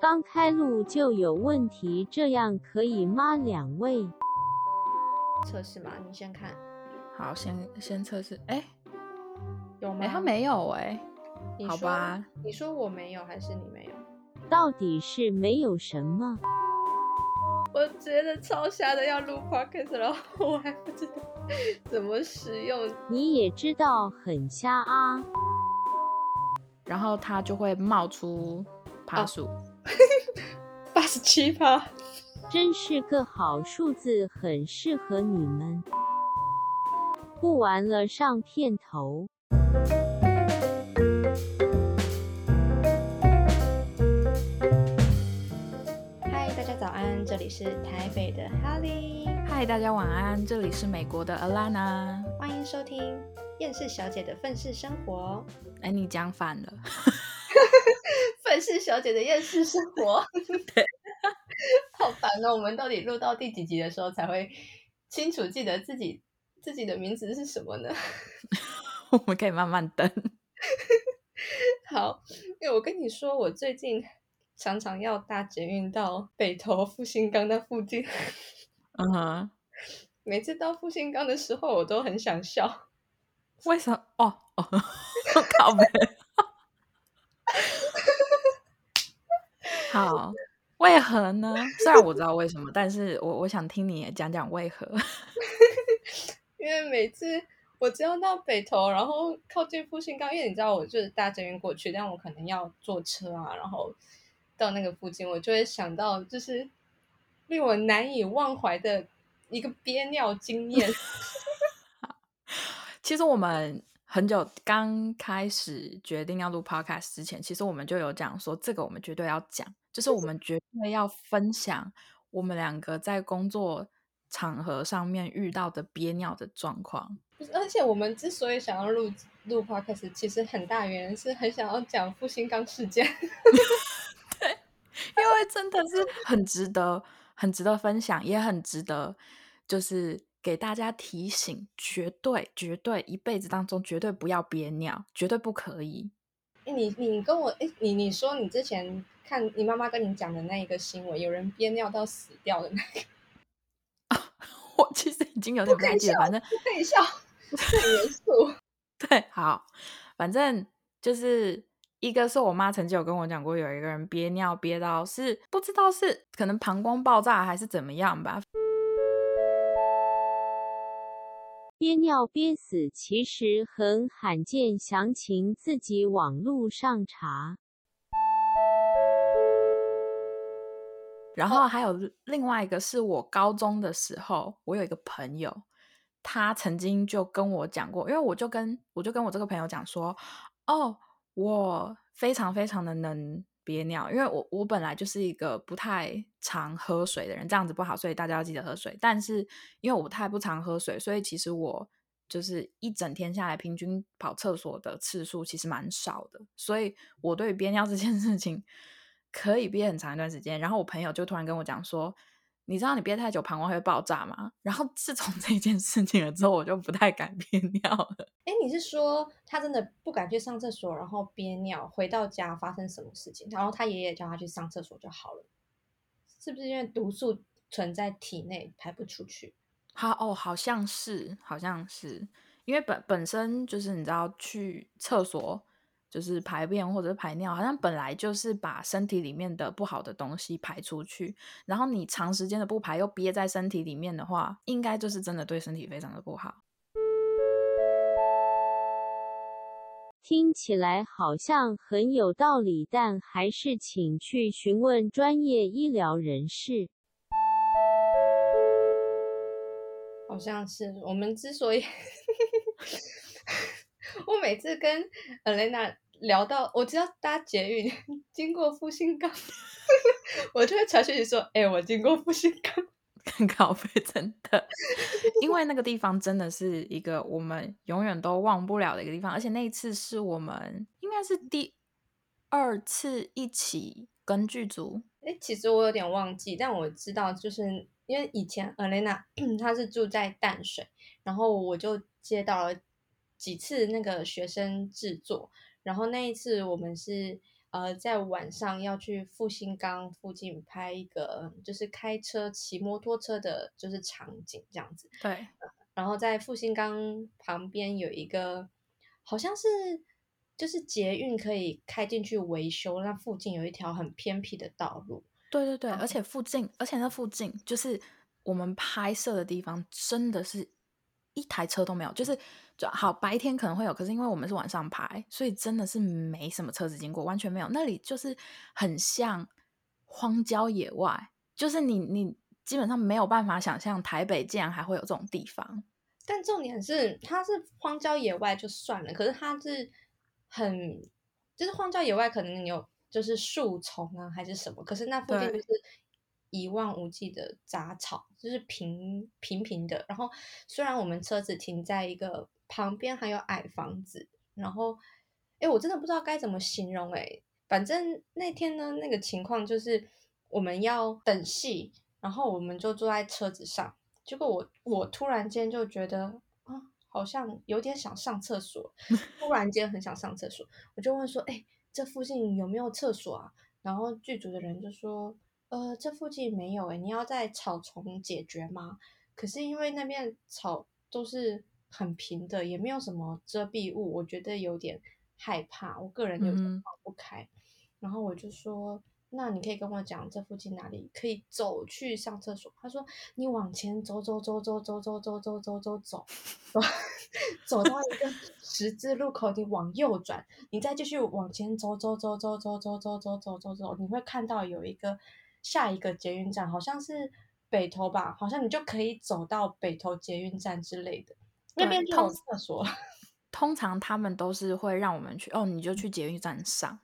刚开录就有问题，这样可以吗？两位测试嘛，你先看好，先先测试。哎、有吗？哎，他没有哎、好吧？你说我没有还是你没有？到底是没有什么？我觉得超瞎的，要录 podcast，然后我还不知道怎么使用。你也知道很瞎啊！然后它就会冒出爬数。八十七趴，真是个好数字，很适合你们。不玩了，上片头。嗨，大家早安，这里是台北的哈利，嗨，大家晚安，这里是美国的 Alana。欢迎收听厌世小姐的愤世生活。哎，你讲反了。愤世小姐的厌世生活，对，好烦哦！我们到底录到第几集的时候才会清楚记得自己自己的名字是什么呢？我们可以慢慢等。好，因为我跟你说，我最近常常要搭捷运到北投复兴岗那附近，嗯哼，每次到复兴岗的时候，我都很想笑。为什么？哦哦，靠背。好，为何呢？虽然我知道为什么，但是我我想听你也讲讲为何。因为每次我只要到北投，然后靠近复兴岗，因为你知道我就是搭捷运过去，但我可能要坐车啊，然后到那个附近，我就会想到就是令我难以忘怀的一个憋尿经验。其实我们很久刚开始决定要录 podcast 之前，其实我们就有讲说，这个我们绝对要讲，就是我们绝对要分享我们两个在工作场合上面遇到的憋尿的状况。而且我们之所以想要录录 podcast，其实很大原因是很想要讲复兴刚事件。对因为真的是很值得，很值得分享，也很值得，就是给大家提醒，绝对绝对一辈子当中绝对不要憋尿，绝对不可以。诶你你跟我哎，你你说你之前看你妈妈跟你讲的那一个新闻，有人憋尿到死掉的那个，我其实已经有点不太记得，反正不可以笑，很严肃。对，好，反正就是一个是我妈曾经有跟我讲过，有一个人憋尿憋到是不知道是可能膀胱爆炸还是怎么样吧，憋尿憋死其实很罕见，详情自己网络上查。然后还有另外一个是我高中的时候，我有一个朋友，他曾经就跟我讲过，因为我就跟我就跟我这个朋友讲说，哦，我非常非常的能憋尿，因为我我本来就是一个不太常喝水的人，这样子不好，所以大家要记得喝水。但是因为我太不常喝水，所以其实我就是一整天下来平均跑厕所的次数其实蛮少的，所以我对于憋尿这件事情。可以憋很长一段时间，然后我朋友就突然跟我讲说：“你知道你憋太久膀胱会爆炸吗？” 然后自从这件事情了之后，我就不太敢憋尿了。哎，你是说他真的不敢去上厕所，然后憋尿，回到家发生什么事情，然后他爷爷叫他去上厕所就好了？是不是因为毒素存在体内排不出去？好哦，好像是，好像是，因为本本身就是你知道去厕所。就是排便或者是排尿，好像本来就是把身体里面的不好的东西排出去，然后你长时间的不排又憋在身体里面的话，应该就是真的对身体非常的不好。听起来好像很有道理，但还是请去询问专业医疗人士。好像是我们之所以。我每次跟 Elena 聊到，我知道搭捷运 经过复兴岗，我就会传讯息说：“哎、欸，我经过复兴岗。”很靠背，真的，因为那个地方真的是一个我们永远都忘不了的一个地方，而且那一次是我们应该是第二次一起跟剧组。哎，其实我有点忘记，但我知道，就是因为以前 Elena 她是住在淡水，然后我就接到了。几次那个学生制作，然后那一次我们是呃，在晚上要去复兴岗附近拍一个，就是开车、骑摩托车的，就是场景这样子。对，然后在复兴岗旁边有一个，好像是就是捷运可以开进去维修，那附近有一条很偏僻的道路。对对对，而且附近，而且那附近就是我们拍摄的地方，真的是一台车都没有，就是就好白天可能会有，可是因为我们是晚上拍，所以真的是没什么车子经过，完全没有。那里就是很像荒郊野外，就是你你基本上没有办法想象台北竟然还会有这种地方。但重点是，它是荒郊野外就算了，可是它是很就是荒郊野外，可能你有。就是树丛啊，还是什么？可是那附近就是一望无际的杂草，就是平平平的。然后虽然我们车子停在一个旁边，还有矮房子。然后，哎，我真的不知道该怎么形容。哎，反正那天呢，那个情况就是我们要等戏，然后我们就坐在车子上。结果我我突然间就觉得啊，好像有点想上厕所，突然间很想上厕所，我就问说，哎。这附近有没有厕所啊？然后剧组的人就说：“呃，这附近没有诶，你要在草丛解决吗？”可是因为那边草都是很平的，也没有什么遮蔽物，我觉得有点害怕，我个人有点放不开。然后我就说。那你可以跟我讲这附近哪里可以走去上厕所？他说你往前走走走走走走走走走走走，走到一个十字路口，你往右转，你再继续往前走走走走走走走走走走走，你会看到有一个下一个捷运站，好像是北投吧？好像你就可以走到北投捷运站之类的那边就有厕所。通常他们都是会让我们去哦，你就去捷运站上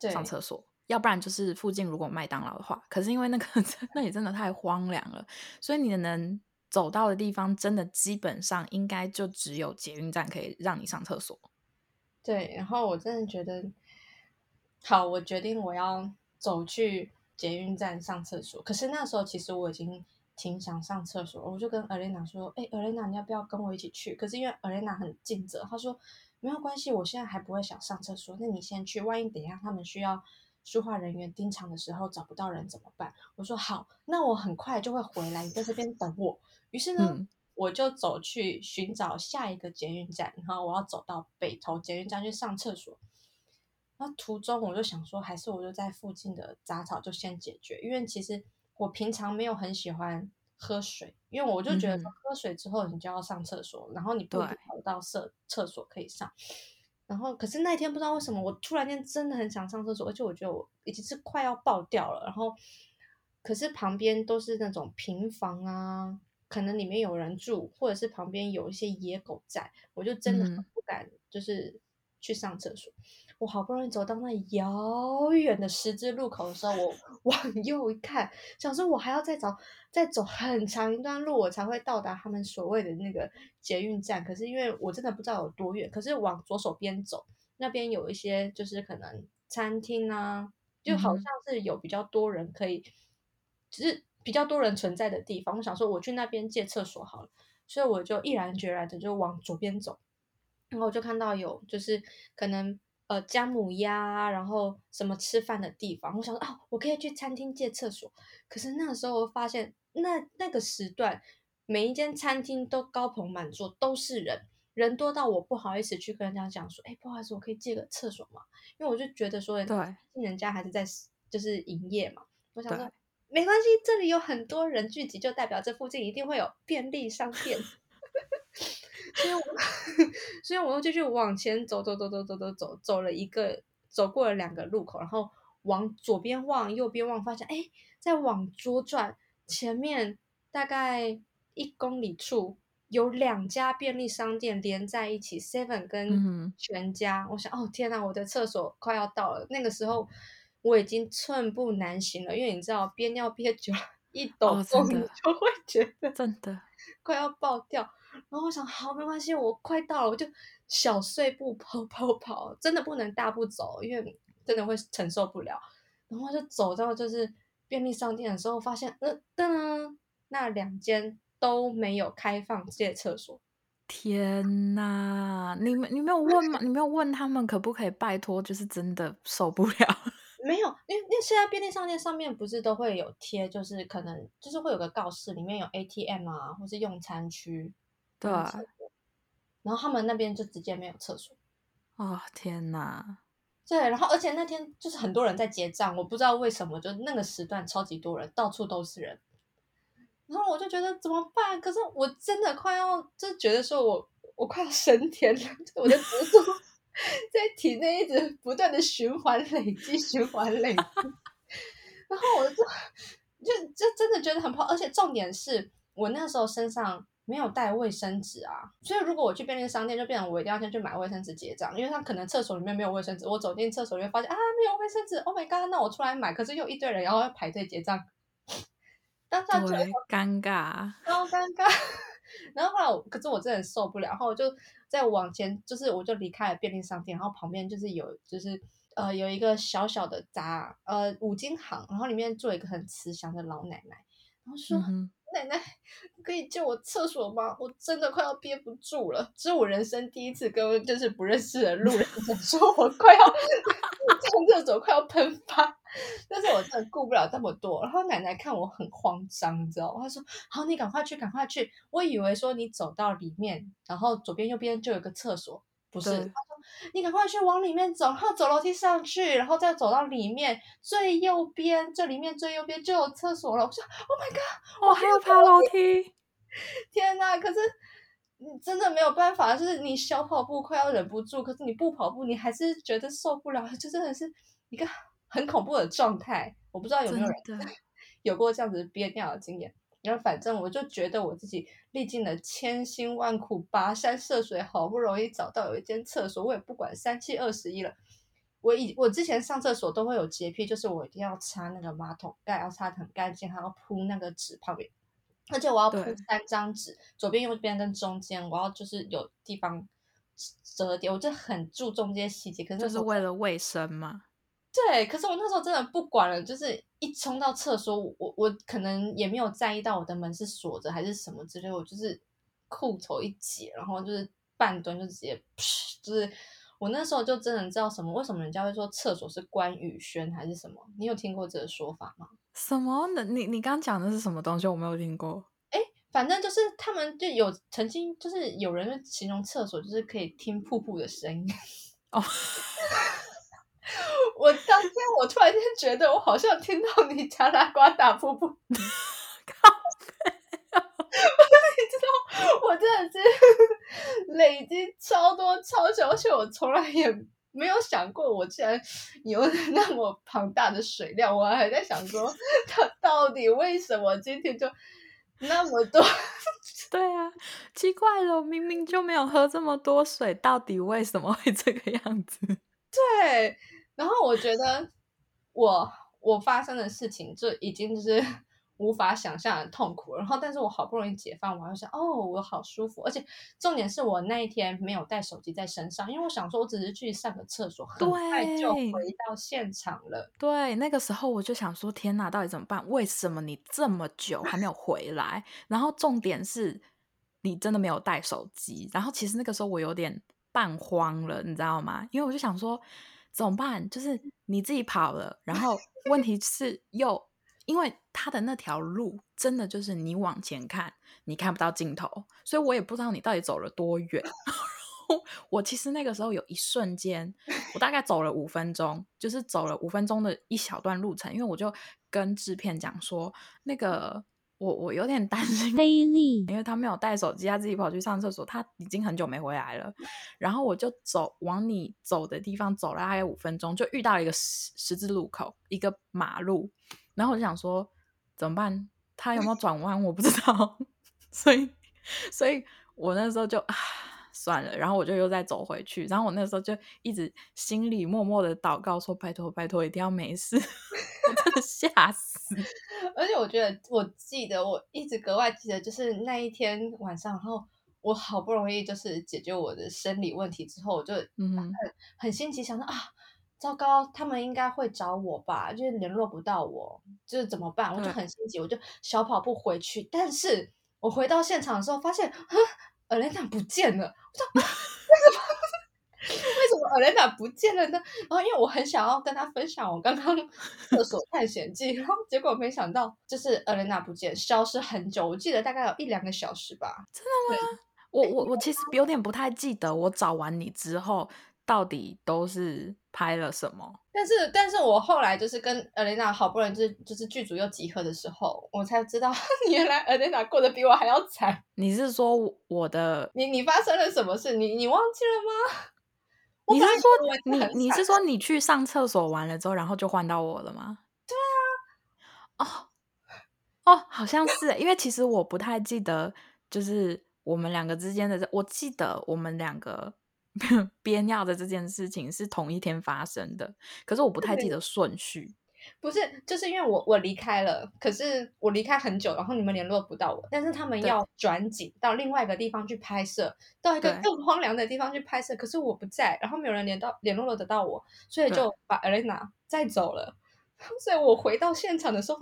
上厕所。要不然就是附近如果麦当劳的话，可是因为那个 那里真的太荒凉了，所以你能走到的地方，真的基本上应该就只有捷运站可以让你上厕所。对，然后我真的觉得，好，我决定我要走去捷运站上厕所。可是那时候其实我已经挺想上厕所，我就跟 Elena 说：“哎，Elena，你要不要跟我一起去？”可是因为 Elena 很尽责，她说：“没有关系，我现在还不会想上厕所，那你先去，万一等一下他们需要。”书画人员盯场的时候找不到人怎么办？我说好，那我很快就会回来，你在这边等我。于是呢，我就走去寻找下一个捷运站，然后我要走到北投捷运站去上厕所。那途中我就想说，还是我就在附近的杂草就先解决，因为其实我平常没有很喜欢喝水，因为我就觉得喝水之后你就要上厕所，然后你不一跑到厕厕所可以上。然后，可是那天不知道为什么，我突然间真的很想上厕所，而且我觉得我已经是快要爆掉了。然后，可是旁边都是那种平房啊，可能里面有人住，或者是旁边有一些野狗在，我就真的很不敢，就是去上厕所。我好不容易走到那遥远的十字路口的时候，我 往右一看，想说我还要再找再走很长一段路，我才会到达他们所谓的那个捷运站。可是因为我真的不知道有多远，可是往左手边走，那边有一些就是可能餐厅啊，就好像是有比较多人可以，就是比较多人存在的地方。我想说我去那边借厕所好了，所以我就毅然决然的就往左边走，然后我就看到有就是可能。呃，姜母鸭，然后什么吃饭的地方，我想说啊，我可以去餐厅借厕所。可是那个时候我发现，那那个时段，每一间餐厅都高朋满座，都是人，人多到我不好意思去跟人家讲说，哎，不好意思，我可以借个厕所吗？因为我就觉得说，对，人家还是在就是营业嘛。我想说，没关系，这里有很多人聚集，就代表这附近一定会有便利商店。所以，我 所以我又继续往前走，走，走，走，走，走，走，走了一个，走过了两个路口，然后往左边望，右边望，发现，哎，再往左转，前面大概一公里处有两家便利商店连在一起，Seven 跟全家。我想，哦，天哪，我的厕所快要到了。那个时候我已经寸步难行了，因为你知道，憋尿憋久了，一抖动 就会觉得真的 快要爆掉。然后我想，好，没关系，我快到了，我就小碎步跑 跑跑，真的不能大步走，因为真的会承受不了。然后就走到就是便利商店的时候，发现，呃，噔，那两间都没有开放借厕所，天呐，你们你没有问吗？你没有问他们可不可以拜托？就是真的受不了。没有，因为因为现在便利商店上面不是都会有贴，就是可能就是会有个告示，里面有 ATM 啊，或是用餐区。对。然后他们那边就直接没有厕所。哦天哪！对，然后而且那天就是很多人在结账，我不知道为什么，就那个时段超级多人，到处都是人。然后我就觉得怎么办？可是我真的快要就觉得说我我快要升天了，我的执着 在体内一直不断的循环累积，循环累积。然后我就就就真的觉得很怕，而且重点是我那时候身上没有带卫生纸啊，所以如果我去便利商店，就变成我一定要先去买卫生纸结账，因为他可能厕所里面没有卫生纸，我走进厕所就会发现啊没有卫生纸，Oh my god！那我出来买，可是又一堆人，然后要排队结账。当下觉得尴尬，超尴尬。然后后来，可是我真的受不了，然后我就再往前，就是我就离开了便利商店，然后旁边就是有，就是呃有一个小小的杂呃五金行，然后里面坐一个很慈祥的老奶奶，然后说：“奶奶，可以借我厕所吗？我真的快要憋不住了。”这是我人生第一次跟就是不认识的路人说，我快要 上厕所快要喷发。但是我真的顾不了这么多，然后奶奶看我很慌张，你知道吗？她说：“好，你赶快去，赶快去。”我以为说你走到里面，然后左边右边就有个厕所，不是？她说：“你赶快去往里面走，然后走楼梯上去，然后再走到里面最右边，这里面最右边就有厕所了。”我说：“Oh my god！我还要爬楼梯，天哪！可是你真的没有办法，就是你小跑步快要忍不住，可是你不跑步，你还是觉得受不了，就真的是一个。很恐怖的状态，我不知道有没有人 有过这样子憋尿的经验。然后反正我就觉得我自己历尽了千辛万苦，跋山涉水，好不容易找到有一间厕所，我也不管三七二十一了。我以我之前上厕所都会有洁癖，就是我一定要擦那个马桶盖，要擦的很干净，还要铺那个纸旁边，而且我要铺三张纸，左边、右边跟中间，我要就是有地方折叠，我就很注重这些细节。可是就是为了卫生嘛。对，可是我那时候真的不管了，就是一冲到厕所，我我可能也没有在意到我的门是锁着还是什么之类，我就是裤头一解，然后就是半蹲就直接，就是我那时候就真的知道什么，为什么人家会说厕所是关羽轩还是什么？你有听过这个说法吗？什么？你你刚讲的是什么东西？我没有听过。哎，反正就是他们就有曾经就是有人形容厕所就是可以听瀑布的声音哦。我当天，我突然间觉得，我好像听到你加拉瓜打瀑布，靠！你知道，我真的是 累积超多超久，而且我从来也没有想过，我竟然有 那么庞大的水量。我还在想说，他到底为什么今天就那么多？对啊，奇怪了，明明就没有喝这么多水，到底为什么会这个样子？对。然后我觉得，我我发生的事情就已经就是 无法想象的痛苦。然后，但是我好不容易解放，我还想，哦，我好舒服。而且重点是我那一天没有带手机在身上，因为我想说，我只是去上个厕所，很快就回到现场了。对，那个时候我就想说，天哪，到底怎么办？为什么你这么久还没有回来？然后重点是你真的没有带手机。然后其实那个时候我有点半慌了，你知道吗？因为我就想说。怎么办？就是你自己跑了，然后 问题是又因为他的那条路真的就是你往前看，你看不到尽头，所以我也不知道你到底走了多远。我其实那个时候有一瞬间，我大概走了五分钟，就是走了五分钟的一小段路程，因为我就跟制片讲说那个。我我有点担心因为他没有带手机，他自己跑去上厕所，他已经很久没回来了。然后我就走往你走的地方走了大概五分钟，就遇到一个十十字路口，一个马路。然后我就想说怎么办？他有没有转弯？我不知道。所以，所以我那时候就啊算了。然后我就又再走回去。然后我那时候就一直心里默默的祷告说：拜托拜托，一定要没事。我真的吓死。而且我觉得，我记得我一直格外记得，就是那一天晚上，然后我好不容易就是解决我的生理问题之后，我就很很心急，想到啊，糟糕，他们应该会找我吧，就是联络不到我，就是怎么办？我就很心急，我就小跑步回去。但是我回到现场的时候，发现啊，Elena 不见了。我说为什么？为什么 Elena 不见了呢？然后因为我很想要跟他分享我刚刚 厕所探险记，然后结果没想到就是 Elena 不见，消失很久，我记得大概有一两个小时吧。真的吗？我我我其实有点不太记得，我找完你之后到底都是拍了什么。但是，但是我后来就是跟 Elena 好不容易就是就是剧组又集合的时候，我才知道 原来 Elena 过得比我还要惨。你是说我的？你你发生了什么事？你你忘记了吗？你是说你你是说你去上厕所完了之后，然后就换到我了吗？对啊。哦哦，好像是，因为其实我不太记得，就是我们两个之间的，我记得我们两个。憋尿的这件事情是同一天发生的，可是我不太记得顺序。不是，就是因为我我离开了，可是我离开很久，然后你们联络不到我，但是他们要转景到另外一个地方去拍摄，到一个更荒凉的地方去拍摄，可是我不在，然后没有人联到联络得到我，所以就把 Elena 载走了。所以我回到现场的时候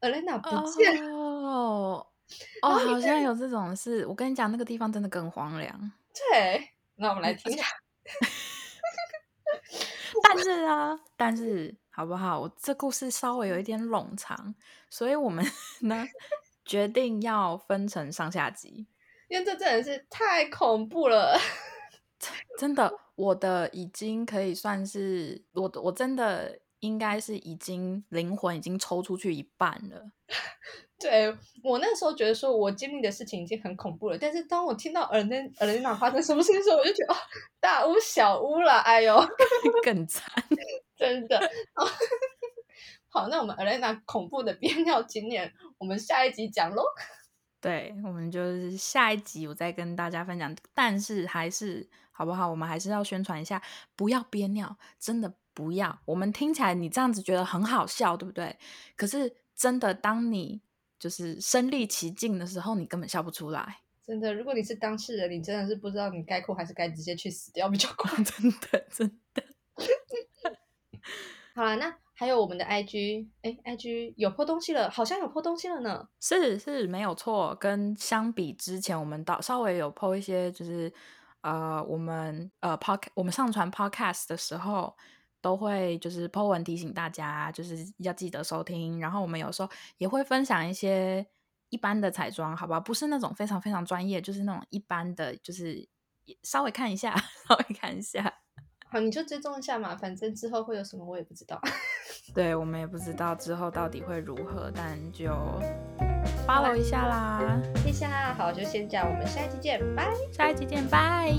，Elena 不见了。哦，哦，好像有这种事。我跟你讲，那个地方真的更荒凉。对。那我们来 听一下，但是啊，但是好不好？我这故事稍微有一点冗长，所以我们 呢决定要分成上下集，因为这真的是太恐怖了，真的，我的已经可以算是我，我真的应该是已经灵魂已经抽出去一半了。对我那时候觉得说，我经历的事情已经很恐怖了。但是当我听到尔内尔雷娜发生什么事情的时候，我就觉得哦大屋小屋了，哎呦，更惨，真的。好，那我们尔雷娜恐怖的憋尿经验，我们下一集讲喽。对，我们就是下一集我再跟大家分享。但是还是好不好？我们还是要宣传一下，不要憋尿，真的不要。我们听起来你这样子觉得很好笑，对不对？可是真的，当你就是身历其境的时候，你根本笑不出来。真的，如果你是当事人，你真的是不知道你该哭还是该直接去死掉比较快。真的，真的。好了，那还有我们的 IG，哎，IG 有破东西了，好像有破东西了呢。是是，没有错。跟相比之前，我们到稍微有破一些，就是呃，我们呃 Pod 我们上传 Podcast 的时候。都会就是 po 文提醒大家，就是要记得收听。然后我们有时候也会分享一些一般的彩妆，好吧？不是那种非常非常专业，就是那种一般的，就是稍微看一下，稍微看一下。好，你就追踪一下嘛，反正之后会有什么我也不知道。对我们也不知道之后到底会如何，但就 follow 一下啦。谢谢啦，好，就先这样，我们下一期见，拜。下一期见，拜。